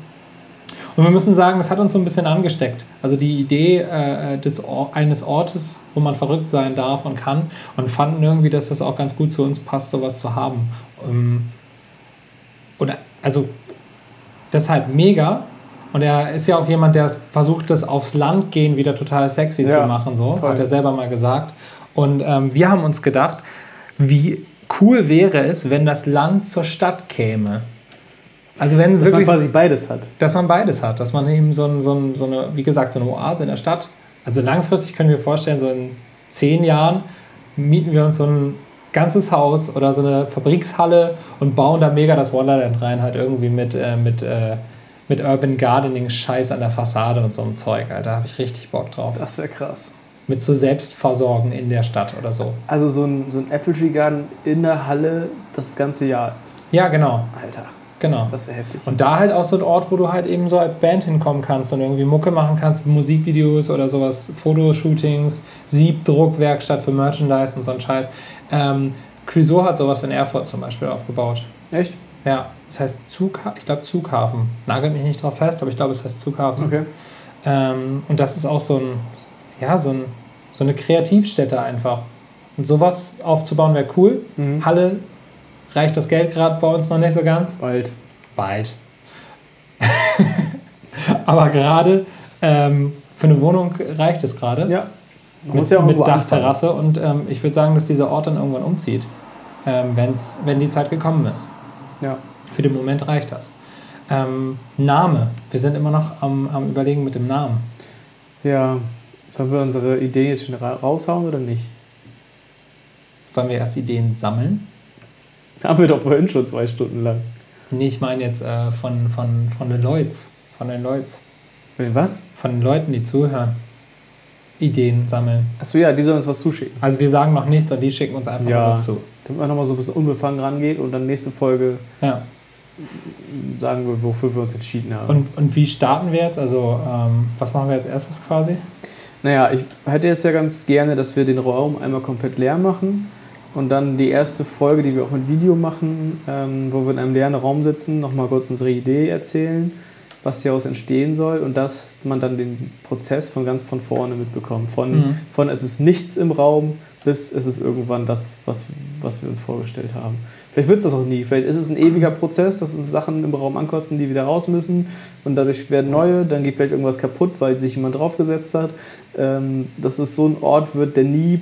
Und wir müssen sagen, das hat uns so ein bisschen angesteckt. Also die Idee äh, des Or eines Ortes, wo man verrückt sein darf und kann und fanden irgendwie, dass das auch ganz gut zu uns passt, sowas zu haben. Ähm, oder, also deshalb mega. Und er ist ja auch jemand, der versucht, das aufs Land gehen wieder total sexy Ja, zu machen. So, voll. hat er selber mal gesagt. Und ähm, wir haben uns gedacht, wie cool wäre es, wenn das Land zur Stadt käme. Also wenn Dass man wirklich, quasi beides hat. dass man beides hat, dass man eben so, ein, so, ein, so eine, wie gesagt, so eine Oase in der Stadt. Also langfristig können wir vorstellen, so in zehn Jahren mieten wir uns so ein ganzes Haus oder so eine Fabrikshalle und bauen da mega das Wonderland rein, halt irgendwie mit, äh, mit, äh, mit Urban Gardening Scheiß an der Fassade und so einem Zeug, Alter. Da habe ich richtig Bock drauf. Das wäre krass. Mit so Selbstversorgen in der Stadt oder so. Also so ein, so ein Apple Tree Garden in der Halle das ganze Jahr ist. Ja, genau. Alter. Genau. Das, das wäre heftig. Und da halt auch so ein Ort, wo du halt eben so als Band hinkommen kannst und irgendwie Mucke machen kannst, Musikvideos oder sowas, Fotoshootings, Siebdruckwerkstatt für Merchandise und so ein Scheiß. Ähm, Clouseau hat sowas in Erfurt zum Beispiel aufgebaut. Echt? Ja, das heißt Zug, ich glaube Zughafen. Nagelt mich nicht drauf fest, aber ich glaube, es heißt Zughafen. Okay. Ähm, und das ist auch so ein, ja, so, ein, so eine Kreativstätte einfach. Und sowas aufzubauen wäre cool. Mhm. Halle reicht das Geld gerade bei uns noch nicht so ganz. Bald. Bald. *laughs* Aber gerade ähm, für eine Wohnung reicht es gerade. Ja. Man Mit, muss ja auch mit. Dachterrasse. Und ähm, ich würde sagen, dass dieser Ort dann irgendwann umzieht, ähm, wenn's, wenn die Zeit gekommen ist. Ja. Für den Moment reicht das. Ähm, Name. Wir sind immer noch am, am Überlegen mit dem Namen. Ja. Sollen wir unsere Ideen jetzt schon ra- raushauen oder nicht? Sollen wir erst Ideen sammeln? Haben wir doch vorhin schon zwei Stunden lang. Nee, ich meine jetzt äh, von, von, von den Leuts. Von den Leuts. Was? Von den Leuten, die zuhören. Ideen sammeln. Achso, ja, die sollen uns was zuschicken. Also wir sagen noch nichts und die schicken uns einfach Ja. was zu. Damit man nochmal so ein bisschen unbefangen rangeht und dann nächste Folge Ja. sagen wir, wofür wir uns entschieden haben. Und, und wie starten wir jetzt? Also ähm, was machen wir als erstes quasi? Naja, ich hätte jetzt ja ganz gerne, dass wir den Raum einmal komplett leer machen und dann die erste Folge, die wir auch mit Video machen, ähm, wo wir in einem leeren Raum sitzen, nochmal kurz unsere Idee erzählen, was hieraus entstehen soll und dass man dann den Prozess von ganz von vorne mitbekommt. Von, Mhm. von es ist nichts im Raum bis es ist irgendwann das, was, was wir uns vorgestellt haben. Vielleicht wird es das auch nie. Vielleicht ist es ein ewiger Prozess, dass uns Sachen im Raum ankotzen, die wieder raus müssen und dadurch werden neue, dann geht vielleicht irgendwas kaputt, weil sich jemand draufgesetzt hat. Ähm, dass es so ein Ort wird, der nie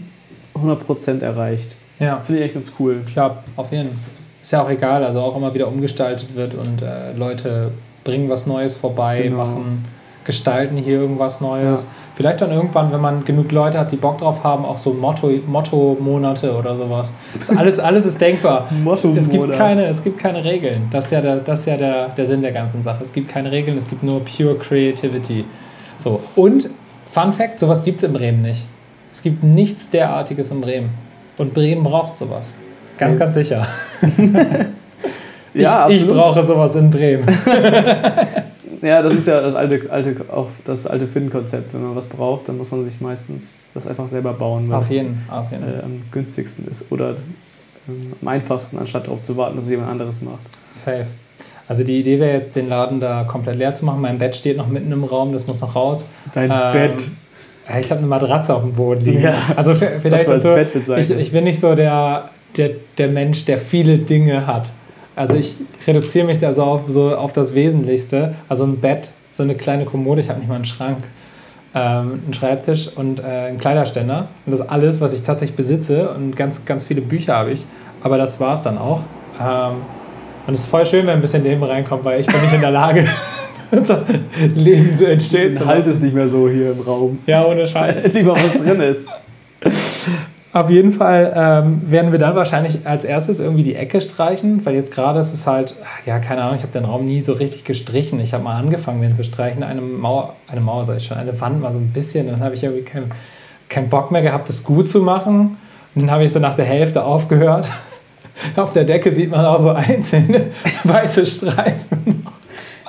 100% erreicht. Ja. Finde ich echt ganz cool. Klar, auf jeden Fall. Ist ja auch egal, also auch immer wieder umgestaltet wird und äh, Leute bringen was Neues vorbei, Genau. machen, gestalten hier irgendwas Neues. Ja. Vielleicht dann irgendwann, wenn man genug Leute hat, die Bock drauf haben, auch so Motto, Motto-Monate oder sowas. Alles, alles ist denkbar. *laughs* Motto-Monat. Es gibt keine, es gibt keine Regeln. Das ist ja, der, das ist ja der, der Sinn der ganzen Sache. Es gibt keine Regeln, es gibt nur pure Creativity. So. Und, Fun Fact, sowas gibt es in Bremen nicht. Es gibt nichts derartiges in Bremen. Und Bremen braucht sowas. Ganz, ganz sicher. *laughs* Ja, ich, ich absolut. brauche sowas in Bremen. *laughs* Ja, das ist ja das alte, alte, auch das alte Finn-Konzept. Wenn man was braucht, dann muss man sich meistens das einfach selber bauen, weil auf es jeden, auf jeden. äh, am günstigsten ist oder ähm, am einfachsten, anstatt darauf zu warten, dass es jemand anderes macht. Safe. Also die Idee wäre jetzt, den Laden da komplett leer zu machen. Mein Bett steht noch mitten im Raum, das muss noch raus. Dein Ähm, Bett. Ich habe eine Matratze auf dem Boden liegen. Ja. Also vielleicht du als so, ich, ich bin nicht so der, der, der Mensch, der viele Dinge hat. Also ich reduziere mich da so auf, so auf das Wesentlichste. Also ein Bett, so eine kleine Kommode, ich habe nicht mal einen Schrank, ähm, einen Schreibtisch und äh, einen Kleiderständer. Und das ist alles, was ich tatsächlich besitze. Und ganz, ganz viele Bücher habe ich. Aber das war es dann auch. Ähm, und es ist voll schön, wenn ein bisschen Leben reinkommt, weil ich bin nicht in der Lage, *laughs* *laughs* Leben zu entstehen. Dann halt es nicht mehr so hier im Raum. Ja, ohne Scheiß. *laughs* Lieber was drin ist. Auf jeden Fall ähm, werden wir dann wahrscheinlich als erstes irgendwie die Ecke streichen, weil jetzt gerade ist es halt, ja, keine Ahnung, ich habe den Raum nie so richtig gestrichen. Ich habe mal angefangen, den zu streichen, eine Mauer, eine Mauer sag ich schon, eine Wand mal so ein bisschen. Dann habe ich irgendwie keinen kein Bock mehr gehabt, das gut zu machen. Und dann habe ich so nach der Hälfte aufgehört. *laughs* Auf der Decke sieht man auch so einzelne weiße Streifen.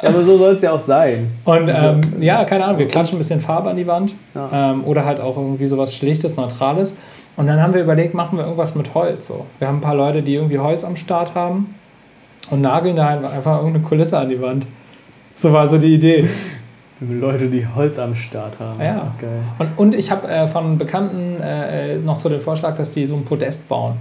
Ja, aber so soll es ja auch sein. Und ähm, ja, keine Ahnung, wir klatschen ein bisschen Farbe an die Wand. Ja. Ähm, oder halt auch irgendwie sowas Schlichtes, Neutrales. Und dann haben wir überlegt, machen wir irgendwas mit Holz. So. Wir haben ein paar Leute, die irgendwie Holz am Start haben und nageln da einfach irgendeine Kulisse an die Wand. So war so die Idee. Leute, die Holz am Start haben. Ja. geil. Und, und ich habe äh, von Bekannten äh, noch so den Vorschlag, dass die so ein Podest bauen.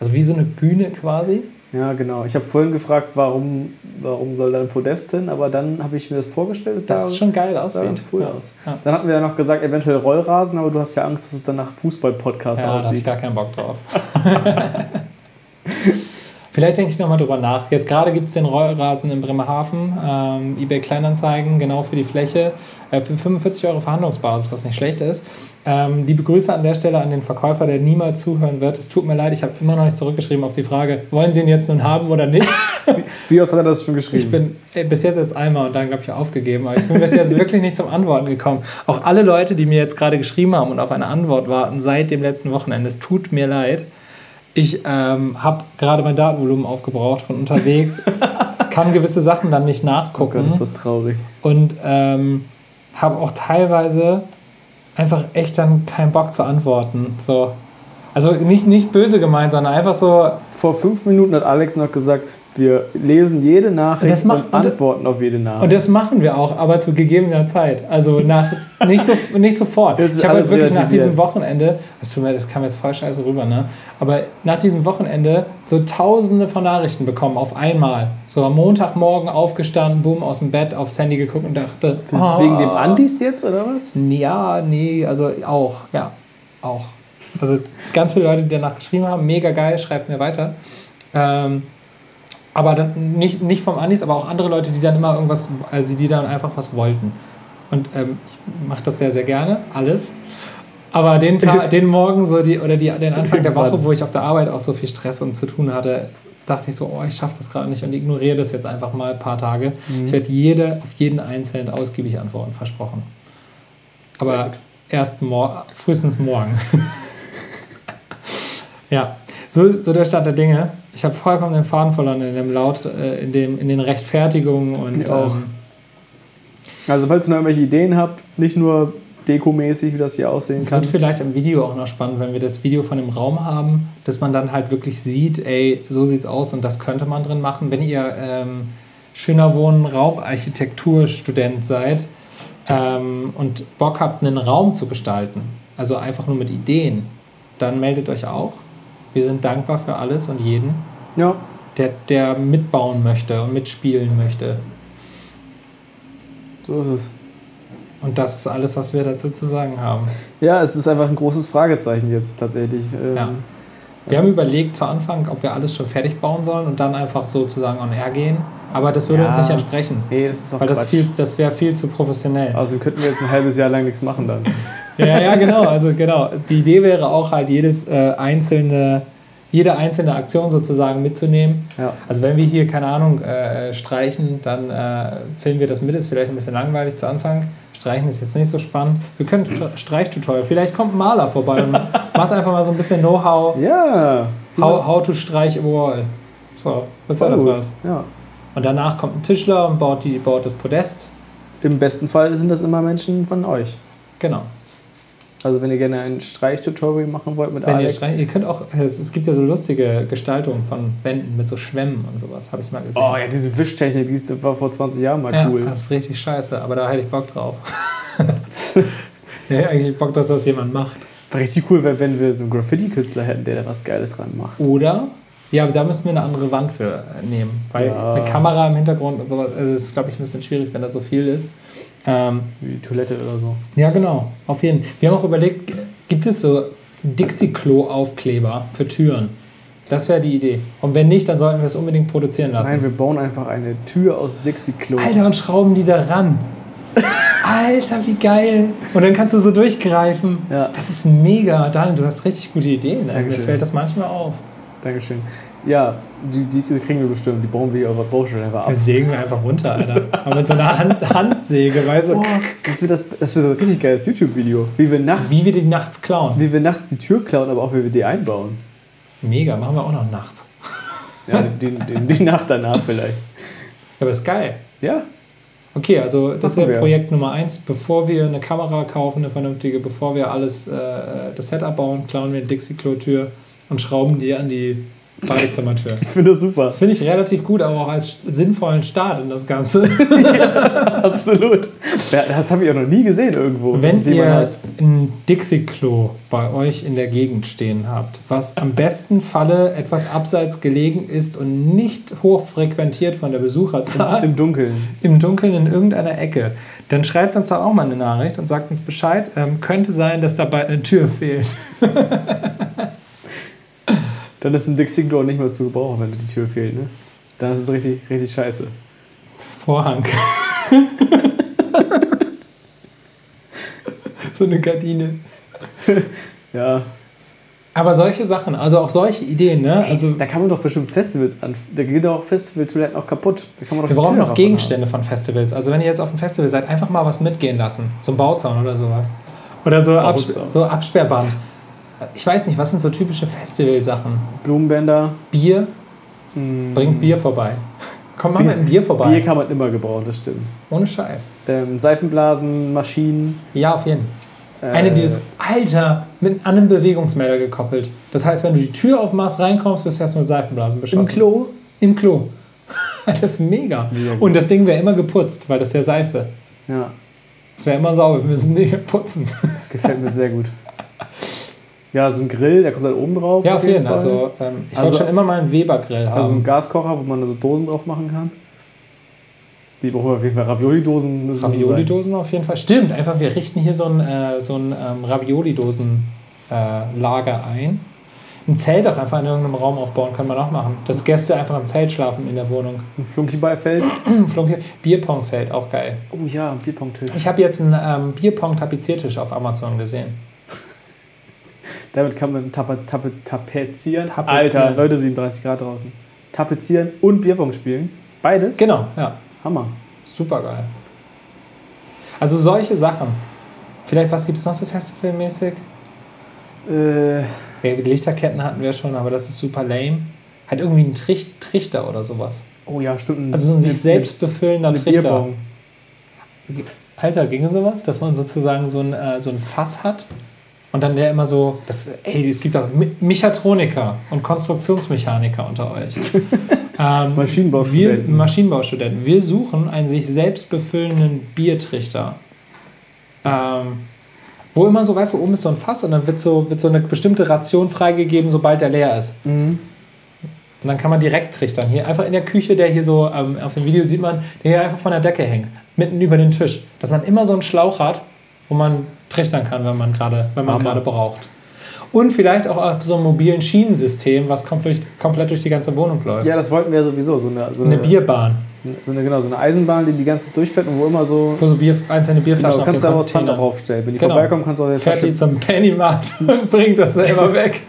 Also wie so eine Bühne quasi. Ja, genau. Ich habe vorhin gefragt, warum, warum soll da ein Podest hin, aber dann habe ich mir das vorgestellt. Es Das sah- ist schon geil sah aussieht. ganz cool ja. aus. Ja. Dann hatten wir ja noch gesagt, eventuell Rollrasen, aber du hast ja Angst, dass es dann nach Fußball-Podcast Ja, da habe ich aussieht. gar keinen Bock drauf. *laughs* Vielleicht denke ich nochmal drüber nach. Jetzt gerade gibt es den Rollrasen in Bremerhaven, ähm, eBay Kleinanzeigen, genau für die Fläche, äh, für 45 Euro Verhandlungsbasis, was nicht schlecht ist. Ähm, liebe Grüße an der Stelle an den Verkäufer, der niemals zuhören wird. Es tut mir leid, ich habe immer noch nicht zurückgeschrieben auf die Frage, wollen Sie ihn jetzt nun haben oder nicht? *laughs* Wie oft hat er das schon geschrieben? Ich bin äh, bis jetzt jetzt einmal und dann, glaube ich, aufgegeben. Aber ich bin bis jetzt *laughs* wirklich nicht zum Antworten gekommen. Auch alle Leute, die mir jetzt gerade geschrieben haben und auf eine Antwort warten seit dem letzten Wochenende, es tut mir leid. Ich ähm, habe gerade mein Datenvolumen aufgebraucht von unterwegs, *laughs* kann gewisse Sachen dann nicht oh nachgucken Gott, ist das traurig. und ähm, habe auch teilweise einfach echt dann keinen Bock zu antworten. So. Also nicht, nicht böse gemeint, sondern einfach so, Vor fünf Minuten hat Alex noch gesagt, wir lesen jede Nachricht Das macht- und antworten auf jede Nachricht. Und das machen wir auch, aber zu gegebener Zeit. Also nach, *laughs* nicht, so, nicht sofort. Jetzt Ich habe jetzt wirklich nach diesem Wochenende, das, tut mir, das kam jetzt voll scheiße rüber, ne? Aber nach diesem Wochenende so tausende von Nachrichten bekommen auf einmal. So am Montagmorgen aufgestanden, boom, aus dem Bett, aufs Handy geguckt und dachte, oh, Wegen dem Andis jetzt, oder was? Ja, nee, also auch, ja, auch. Also ganz viele Leute, die danach geschrieben haben, mega geil, schreibt mir weiter. Ähm, aber dann nicht, nicht vom Andis, aber auch andere Leute, die dann immer irgendwas, also die dann einfach was wollten. Und ähm, ich mache das sehr, sehr gerne, alles. Aber den, Tag, *laughs* den Morgen so die, oder die, den Anfang der Woche, wo ich auf der Arbeit auch so viel Stress und zu tun hatte, dachte ich so, oh, ich schaffe das gerade nicht und ignoriere das jetzt einfach mal ein paar Tage. Ich werde jede, auf jeden einzelnen ausgiebig antworten, versprochen. Aber erst mor frühestens morgen. *laughs* ja, so, so der Stand der Dinge. Ich habe vollkommen den Faden verloren in dem Laut, äh, in, dem, in den Rechtfertigungen und Ich auch. ähm, Also falls ihr noch irgendwelche Ideen habt, nicht nur dekomäßig, wie das hier aussehen Es kann. wird vielleicht im Video auch noch spannend, wenn wir das Video von dem Raum haben, dass man dann halt wirklich sieht, ey, so sieht's aus und das könnte man drin machen. Wenn ihr ähm, schöner Wohnen, Raumarchitekturstudent seid ähm, und Bock habt, einen Raum zu gestalten, also einfach nur mit Ideen, dann meldet euch auch. Wir sind dankbar für alles und jeden, Ja, der, der mitbauen möchte und mitspielen möchte. so ist es. Und das ist alles, was wir dazu zu sagen haben. Ja, es ist einfach ein großes Fragezeichen jetzt tatsächlich. Ähm, Ja. Wir haben überlegt zu Anfang, ob wir alles schon fertig bauen sollen und dann einfach sozusagen on air gehen. Aber das würde Ja. uns nicht entsprechen. Nee, das ist auch Weil das, Quatsch. viel, das wäre viel zu professionell. also könnten wir jetzt ein halbes Jahr lang nichts machen dann. *laughs* Ja, ja, genau. Also genau. Die Idee wäre auch halt jedes äh, einzelne, jede einzelne Aktion sozusagen mitzunehmen. Ja. Also wenn wir hier, keine Ahnung, äh, streichen, dann äh, filmen wir das mit, ist vielleicht ein bisschen langweilig zu Anfang. Streichen ist jetzt nicht so spannend. Wir können Stre- Streichtutorial. Vielleicht kommt ein Maler vorbei und *laughs* macht einfach mal so ein bisschen Know-how. Ja. How, how to streich a wall. So, das ist was. Ja. Und danach kommt ein Tischler und baut, die, baut das Podest. Im besten Fall sind das immer Menschen von euch. Genau. Also wenn ihr gerne ein Streichtutorial machen wollt mit Wenn ihr, Alex. streich, ihr könnt auch, es, es gibt ja so lustige Gestaltungen von Wänden mit so Schwämmen und sowas, habe ich mal gesehen. Oh ja, diese Wischtechnik, die ist- war vor 20 Jahren mal ja, cool. das ist richtig scheiße, aber da hätte ich Bock drauf. *laughs* ja, eigentlich Bock, dass das jemand macht. War richtig cool, wenn wenn wir so einen Graffiti-Künstler hätten, der da was Geiles ranmacht. Oder Ja, aber da müssen wir eine andere Wand für äh, nehmen. Weil Ja. eine Kamera im Hintergrund und sowas, also es ist, glaube ich, ein bisschen schwierig, wenn da so viel ist. Ähm, Wie Toilette oder so. ja, genau, auf jeden Fall. Wir haben auch überlegt, gibt es so Dixie-Klo-Aufkleber für Türen? Das wäre die Idee. Und wenn nicht, dann sollten wir es unbedingt produzieren lassen. Nein, wir bauen einfach eine Tür aus Dixie-Klo. Alter, und schrauben die da ran. *laughs* Alter, wie geil. Und dann kannst du so durchgreifen. Ja. Das ist mega. Daniel, du hast richtig gute Ideen. ey. Mir Dankeschön. fällt das manchmal auf. Dankeschön. Ja, die, die kriegen wir bestimmt. Die bauen wir hier auf der Baustelle einfach ab. Wir sägen wir einfach runter, Alter. Aber mit so einer Hand Handsäge, weißt du, Boah, das wird, das, das wird so ein richtig geiles YouTube-Video. Wie wir, nachts, wie wir die nachts klauen. wie wir nachts die Tür klauen, aber auch wie wir die einbauen. Mega, machen wir auch noch nachts. Ja, die, die, die Nacht danach vielleicht. Aber ist geil. Ja, Okay, also das wäre. Projekt Nummer eins. Bevor wir eine Kamera kaufen, eine vernünftige, bevor wir alles, äh, das Setup bauen, klauen wir eine Dixie-Klo-Tür und schrauben die an die Badezimmertür. ich finde das super. Das finde ich relativ gut, aber auch als sinnvollen Start in das Ganze. *laughs* Absolut. Ja, Das habe ich auch noch nie gesehen irgendwo. Wenn ihr hat. ein Dixie-Klo bei euch in der Gegend stehen habt, was am besten Falle etwas abseits gelegen ist und nicht hoch frequentiert von der Besucherzahl, Im Dunkeln. im Dunkeln in irgendeiner Ecke, dann schreibt uns da auch mal eine Nachricht und sagt uns Bescheid. Ähm, könnte sein, dass dabei eine Tür fehlt. *laughs* Dann ist ein Dixie-Klo nicht mehr zu gebrauchen, wenn die Tür fehlt. Ne? Dann ist es richtig, richtig scheiße. Vorhang. *laughs* so eine Gardine. Ja. Aber solche Sachen, also auch solche Ideen, ne? Also da kann man doch bestimmt Festivals an. Da gehen doch Festival-Toiletten auch kaputt. Da kann man doch Wir brauchen noch Gegenstände von Festivals. Also wenn ihr jetzt auf dem Festival seid, einfach mal was mitgehen lassen. Ein Bauzaun oder sowas. Oder so, Abs so Absperrband. Ich weiß nicht, was sind so typische Festivalsachen? Blumenbänder. Bier? mh, Bringt Bier vorbei. Komm, mach Bier- mal ein Bier vorbei. Bier kann man immer gebrauchen, das stimmt. Ohne Scheiß. Ähm, Seifenblasen, Maschinen. Ja, auf jeden Fall. Äh, Eine, die das Alter mit einem Bewegungsmelder gekoppelt. Das heißt, wenn du die Tür aufmachst, reinkommst, wirst du erstmal mit Seifenblasen beschossen. Im Klo? Im Klo. *laughs* das ist mega. Mega. Und das Ding wäre immer geputzt, weil das ist ja Seife. Ja, Es wäre immer sauber. Wir müssen nicht putzen. das gefällt mir sehr gut. *laughs* Ja, so ein Grill, der kommt dann oben drauf. Ja, auf jeden Fall. Also, ähm, ich Also- wollte schon immer mal einen Weber-Grill haben. Also ein Gaskocher, wo man so Dosen drauf machen kann. Die brauchen wir auf jeden Fall. Ravioli-Dosen. Ravioli-Dosen auf jeden Fall. Stimmt, einfach wir richten hier so ein, äh, so ein ähm, Ravioli-Dosen-Lager ein. Ein Zelt auch einfach in irgendeinem Raum aufbauen, kann man auch machen. Dass Gäste einfach im Zelt schlafen in der Wohnung. Ein Flunkyballfeld. Flunky- Bierpongfeld, auch geil. Oh ja, ein Bierpongtisch. Ich habe jetzt einen ähm, Bierpong-Tapeziertisch auf Amazon gesehen. Damit kann man tapa, tapa, tapezieren. Tapezieren. Alter, Leute, 37 Grad draußen. Tapezieren und Bierpong spielen. Beides? Genau, ja. Hammer. Super geil. Also solche Sachen. Vielleicht, was gibt es noch so festivalmäßig? Äh, Ja, die Lichterketten hatten wir schon, aber das ist super lame. Hat irgendwie einen Trich Trichter oder sowas. oh ja, stimmt. Also so ein sich selbst befüllender mit Trichter. Bierbong. Alter, ginge sowas? Dass man sozusagen so ein, äh, so ein Fass hat und dann der immer so, das, ey, es gibt auch Me- Mechatroniker und Konstruktionsmechaniker unter euch. *laughs* ähm, Maschinenbaustudenten. Wir, Maschinenbaustudenten. Wir suchen einen sich selbst befüllenden Biertrichter. Ähm, wo immer so, weißt du, oben ist so ein Fass und dann wird so, wird so eine bestimmte Ration freigegeben, sobald der leer ist. Mhm. Und dann kann man direkt trichtern. Hier einfach in der Küche, der hier so ähm, auf dem Video sieht man, der hier einfach von der Decke hängt, mitten über den Tisch. Dass man immer so einen Schlauch hat, wo man trichtern kann, wenn man gerade wenn man gerade braucht. Und vielleicht auch auf so einem mobilen Schienensystem, was komplett, komplett durch die ganze Wohnung läuft. Ja, das wollten wir sowieso. So eine, so Eine eine, Bierbahn, So eine, genau, so eine Eisenbahn, die die ganze Zeit durchfährt und wo immer so. wo so Bier, einzelne Genau, Bierflaschen du kannst auf da dem auch Pfand Container. auch aufstellen. Wenn die Genau. vorbeikommen, kannst du auch eine Fährt die zum Pennymarkt *laughs* und bringt das selber weg.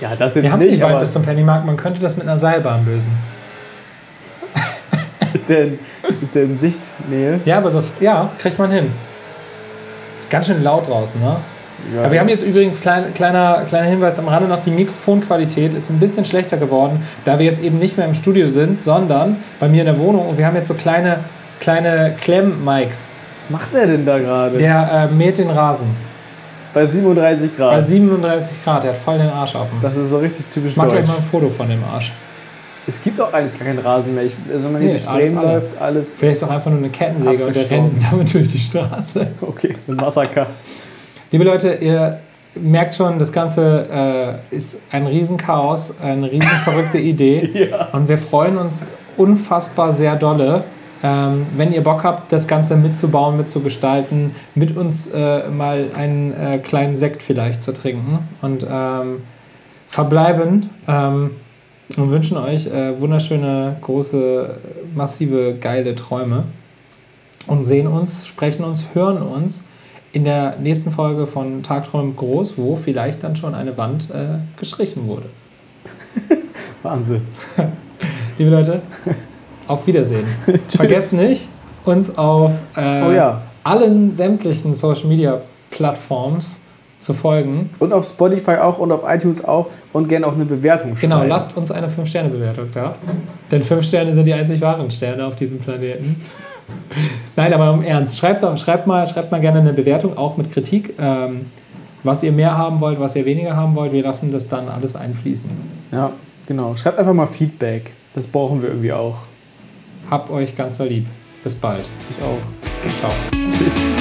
Ja, das jetzt Wir haben es nicht, nicht weit aber bis zum Pennymarkt, man könnte das mit einer Seilbahn lösen. *laughs* ist der, in, ist der in Sichtnähe? Ja, aber so, ja, kriegt man hin. Ganz schön laut draußen, ne? Ja. Ja, wir haben jetzt übrigens klein, kleiner, kleiner Hinweis am Rande noch, die Mikrofonqualität ist ein bisschen schlechter geworden, da wir jetzt eben nicht mehr im Studio sind, sondern bei mir in der Wohnung und wir haben jetzt so kleine, kleine Klemm-Mics. Was macht der denn da gerade? Der äh, mäht den Rasen. Bei 37 Bei Grad. 37 Grad, der hat voll den Arsch offen. Das ist so richtig typisch Ich mach gleich deutsch. mal ein Foto von dem Arsch. Es gibt auch eigentlich gar keinen Rasen mehr. Ich, also wenn man Nee, hier durch Bremen läuft, alles. Vielleicht ist auch einfach nur eine Kettensäge und der rennt *laughs* damit durch die Straße. Okay, so ein Massaker. Liebe Leute, ihr merkt schon, das Ganze äh, ist ein Riesenchaos, eine riesen verrückte *laughs* Idee. Ja. Und wir freuen uns unfassbar sehr dolle, ähm, wenn ihr Bock habt, das Ganze mitzubauen, mitzugestalten, mit uns äh, mal einen äh, kleinen Sekt vielleicht zu trinken und ähm, verbleiben ähm, und wünschen euch äh, wunderschöne, große, massive, geile Träume und sehen uns, sprechen uns, hören uns in der nächsten Folge von Tagträumen groß, wo vielleicht dann schon eine Wand äh, gestrichen wurde. *laughs* Wahnsinn. *laughs* Liebe Leute, auf Wiedersehen. *laughs* Vergesst nicht, uns auf äh, Oh ja. allen sämtlichen Social Media Plattforms zu folgen. Und auf Spotify auch und auf iTunes auch und gerne auch eine Bewertung schreiben. Genau, lasst uns eine 5-Sterne-Bewertung da. Denn 5 Sterne sind die einzig wahren Sterne auf diesem Planeten. *laughs* Nein, aber im Ernst. Schreibt, doch- schreibt, mal, schreibt mal gerne eine Bewertung, auch mit Kritik. Ähm, was ihr mehr haben wollt, was ihr weniger haben wollt. Wir lassen das dann alles einfließen. Ja, genau. Schreibt einfach mal Feedback. Das brauchen wir irgendwie auch. Habt euch ganz doll lieb. Bis bald. Ich auch. Ciao. Tschüss.